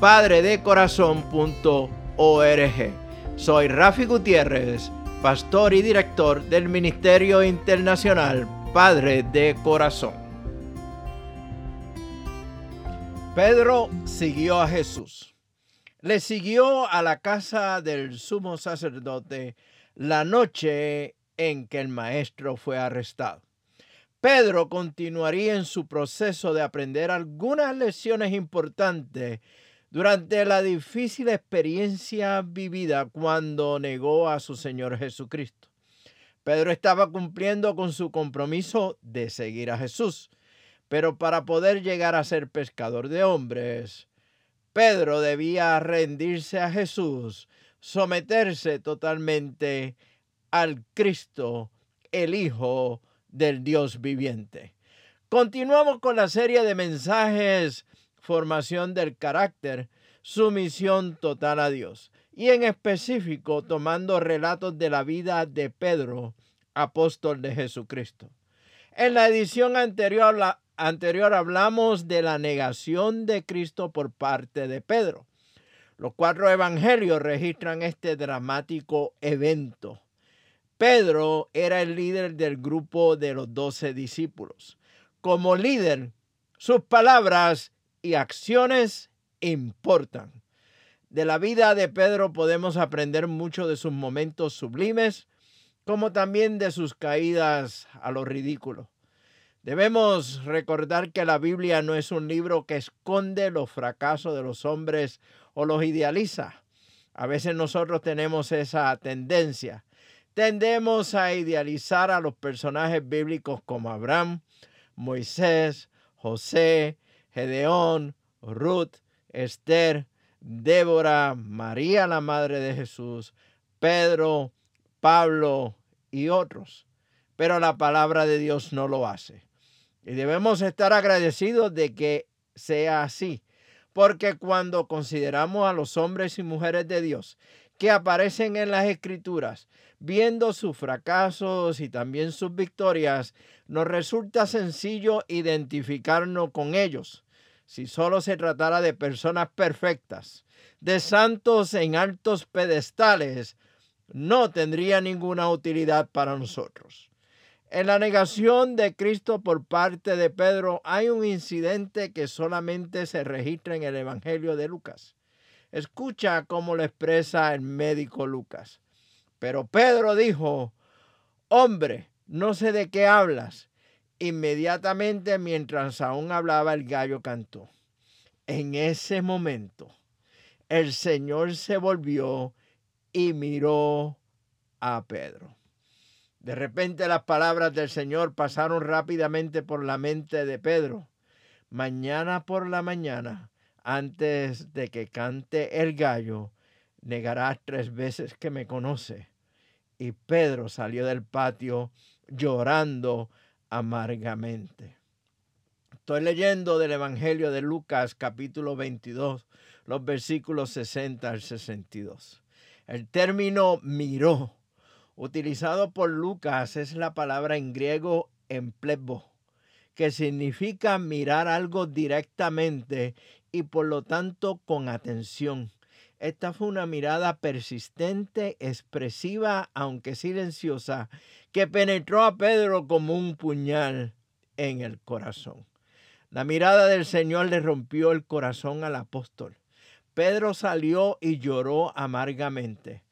www.padredecorazon.org Soy Rafi Gutiérrez, pastor y director del Ministerio Internacional Padre de Corazón. Pedro siguió a Jesús le siguió a la casa del sumo sacerdote la noche en que el maestro fue arrestado. Pedro continuaría en su proceso de aprender algunas lecciones importantes durante la difícil experiencia vivida cuando negó a su Señor Jesucristo. Pedro estaba cumpliendo con su compromiso de seguir a Jesús, pero para poder llegar a ser pescador de hombres, Pedro debía rendirse a Jesús, someterse totalmente al Cristo, el Hijo del Dios viviente. Continuamos con la serie de mensajes Formación del carácter, sumisión total a Dios, y en específico tomando relatos de la vida de Pedro, apóstol de Jesucristo. En la edición anterior anterior hablamos de la negación de Cristo por parte de Pedro. Los cuatro evangelios registran este dramático evento. Pedro era el líder del grupo de los doce discípulos. Como líder, sus palabras y acciones importan. De la vida de Pedro podemos aprender mucho de sus momentos sublimes, como también de sus caídas a lo ridículo. Debemos recordar que la Biblia no es un libro que esconde los fracasos de los hombres o los idealiza. A veces nosotros tenemos esa tendencia. Tendemos a idealizar a los personajes bíblicos como Abraham, Moisés, José, Gedeón, Ruth, Esther, Débora, María la Madre de Jesús, Pedro, Pablo y otros. Pero la palabra de Dios no lo hace. Y debemos estar agradecidos de que sea así, porque cuando consideramos a los hombres y mujeres de Dios que aparecen en las escrituras, viendo sus fracasos y también sus victorias, nos resulta sencillo identificarnos con ellos. Si solo se tratara de personas perfectas, de santos en altos pedestales, no tendría ninguna utilidad para nosotros. En la negación de Cristo por parte de Pedro hay un incidente que solamente se registra en el Evangelio de Lucas. Escucha cómo lo expresa el médico Lucas. Pero Pedro dijo, hombre, no sé de qué hablas. Inmediatamente mientras aún hablaba el gallo cantó. En ese momento el Señor se volvió y miró a Pedro. De repente las palabras del Señor pasaron rápidamente por la mente de Pedro. Mañana por la mañana, antes de que cante el gallo, negarás tres veces que me conoce. Y Pedro salió del patio llorando amargamente. Estoy leyendo del Evangelio de Lucas capítulo 22, los versículos 60 al 62. El término miró utilizado por Lucas es la palabra en griego emplebo, que significa mirar algo directamente y por lo tanto con atención. Esta fue una mirada persistente, expresiva, aunque silenciosa, que penetró a Pedro como un puñal en el corazón. La mirada del Señor le rompió el corazón al apóstol. Pedro salió y lloró amargamente.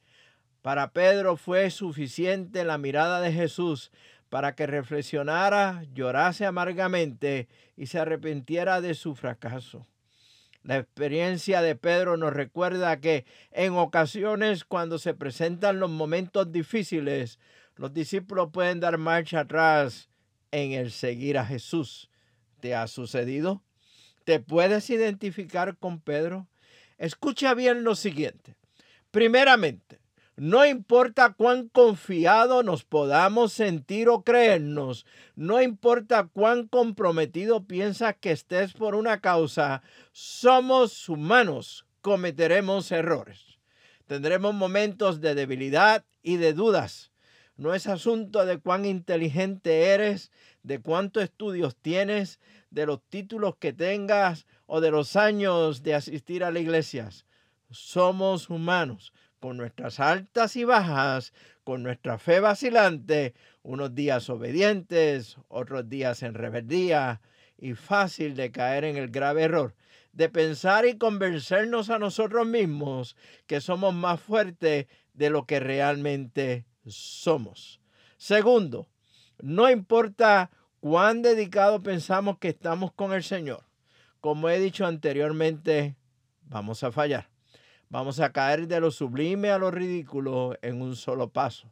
Para Pedro fue suficiente la mirada de Jesús para que reflexionara, llorase amargamente y se arrepintiera de su fracaso. La experiencia de Pedro nos recuerda que en ocasiones cuando se presentan los momentos difíciles, los discípulos pueden dar marcha atrás en el seguir a Jesús. ¿Te ha sucedido? ¿Te puedes identificar con Pedro? Escucha bien lo siguiente. Primeramente, no importa cuán confiado nos podamos sentir o creernos, no importa cuán comprometido piensas que estés por una causa, somos humanos, cometeremos errores. Tendremos momentos de debilidad y de dudas. No es asunto de cuán inteligente eres, de cuántos estudios tienes, de los títulos que tengas o de los años de asistir a la iglesia. Somos humanos con nuestras altas y bajas, con nuestra fe vacilante, unos días obedientes, otros días en rebeldía, y fácil de caer en el grave error de pensar y convencernos a nosotros mismos que somos más fuertes de lo que realmente somos. Segundo, no importa cuán dedicado pensamos que estamos con el Señor. Como he dicho anteriormente, vamos a fallar. Vamos a caer de lo sublime a lo ridículo en un solo paso.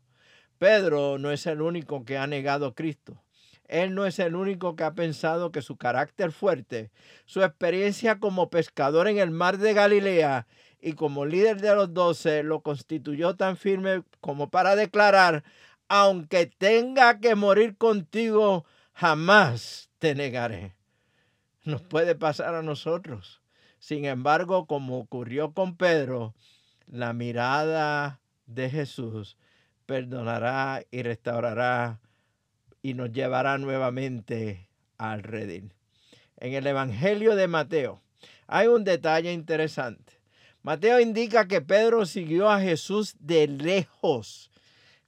Pedro no es el único que ha negado a Cristo. Él no es el único que ha pensado que su carácter fuerte, su experiencia como pescador en el mar de Galilea y como líder de los doce lo constituyó tan firme como para declarar, aunque tenga que morir contigo, jamás te negaré. Nos puede pasar a nosotros. Sin embargo, como ocurrió con Pedro, la mirada de Jesús perdonará y restaurará y nos llevará nuevamente al redil. En el Evangelio de Mateo hay un detalle interesante. Mateo indica que Pedro siguió a Jesús de lejos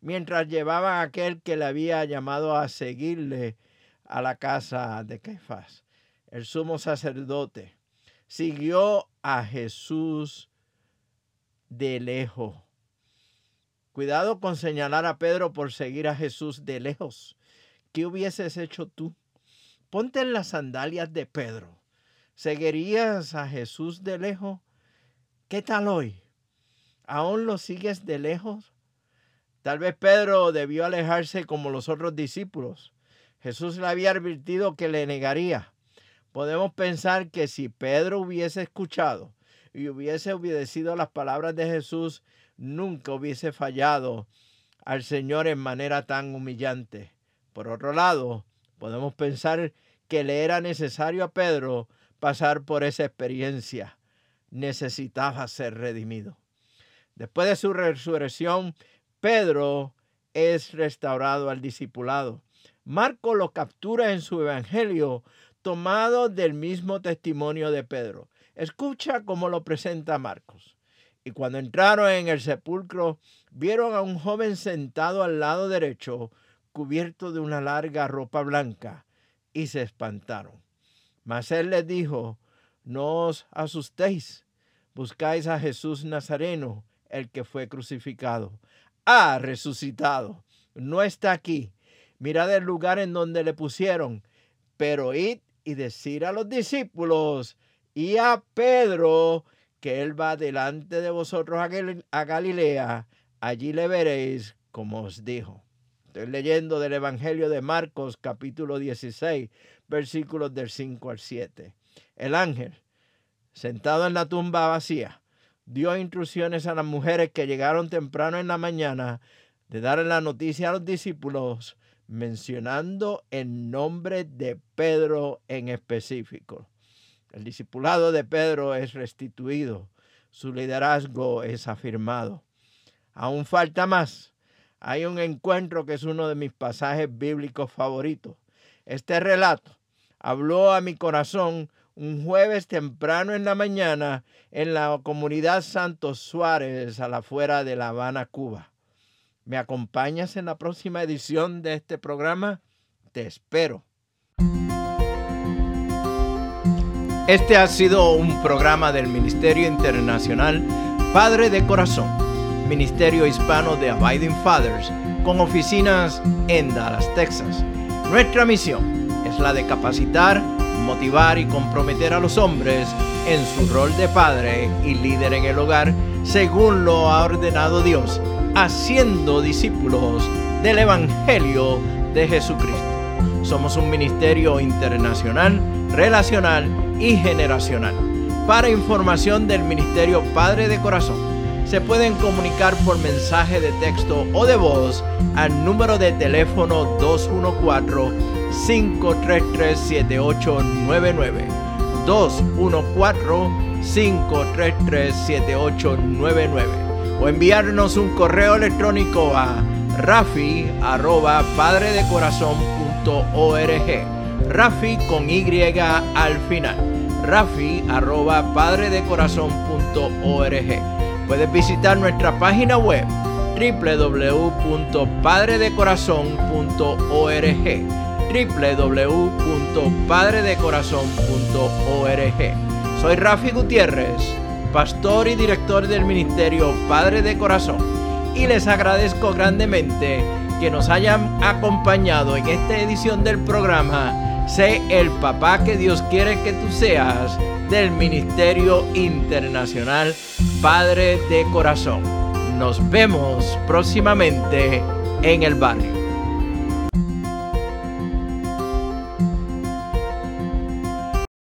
mientras llevaba a aquel que le había llamado a seguirle a la casa de Caifás, el sumo sacerdote siguió a Jesús de lejos. Cuidado con señalar a Pedro por seguir a Jesús de lejos. ¿Qué hubieses hecho tú? Ponte en las sandalias de Pedro. ¿Seguirías a Jesús de lejos? ¿Qué tal hoy? ¿Aún lo sigues de lejos? Tal vez Pedro debió alejarse como los otros discípulos. Jesús le había advertido que le negaría podemos pensar que si Pedro hubiese escuchado y hubiese obedecido las palabras de Jesús, nunca hubiese fallado al Señor en manera tan humillante. Por otro lado, podemos pensar que le era necesario a Pedro pasar por esa experiencia. Necesitaba ser redimido. Después de su resurrección, Pedro es restaurado al discipulado. Marco lo captura en su evangelio tomado del mismo testimonio de Pedro. Escucha cómo lo presenta Marcos. Y cuando entraron en el sepulcro, vieron a un joven sentado al lado derecho, cubierto de una larga ropa blanca, y se espantaron. Mas él les dijo, no os asustéis, buscáis a Jesús Nazareno, el que fue crucificado. Ha resucitado, no está aquí. Mirad el lugar en donde le pusieron, pero id y decir a los discípulos y a Pedro que él va delante de vosotros a Galilea, allí le veréis como os dijo. Estoy leyendo del Evangelio de Marcos capítulo 16, versículos del 5 al 7. El ángel, sentado en la tumba vacía, dio instrucciones a las mujeres que llegaron temprano en la mañana de darle la noticia a los discípulos mencionando el nombre de Pedro en específico. El discipulado de Pedro es restituido, su liderazgo es afirmado. Aún falta más. Hay un encuentro que es uno de mis pasajes bíblicos favoritos. Este relato habló a mi corazón un jueves temprano en la mañana en la comunidad Santos Suárez, a la afuera de La Habana, Cuba. ¿Me acompañas en la próxima edición de este programa? Te espero. Este ha sido un programa del Ministerio Internacional Padre de Corazón, Ministerio Hispano de Abiding Fathers, con oficinas en Dallas, Texas. Nuestra misión es la de capacitar, motivar y comprometer a los hombres en su rol de padre y líder en el hogar, según lo ha ordenado Dios, haciendo discípulos del Evangelio de Jesucristo. Somos un ministerio internacional, relacional y generacional. Para información del Ministerio Padre de Corazón, se pueden comunicar por mensaje de texto o de voz al número de teléfono 214-533-7899. 214-533-7899. O enviarnos un correo electrónico a rafi arroba padredecorazon.org Rafi con Y al final. Rafi arroba padredecorazon.org. Puedes visitar nuestra página web www.padredecorazon.org www.padredecorazon.org Soy Rafi Gutiérrez, pastor y director del ministerio Padre de Corazón y les agradezco grandemente que nos hayan acompañado en esta edición del programa Sé el papá que Dios quiere que tú seas del Ministerio Internacional Padre de Corazón. Nos vemos próximamente en el barrio.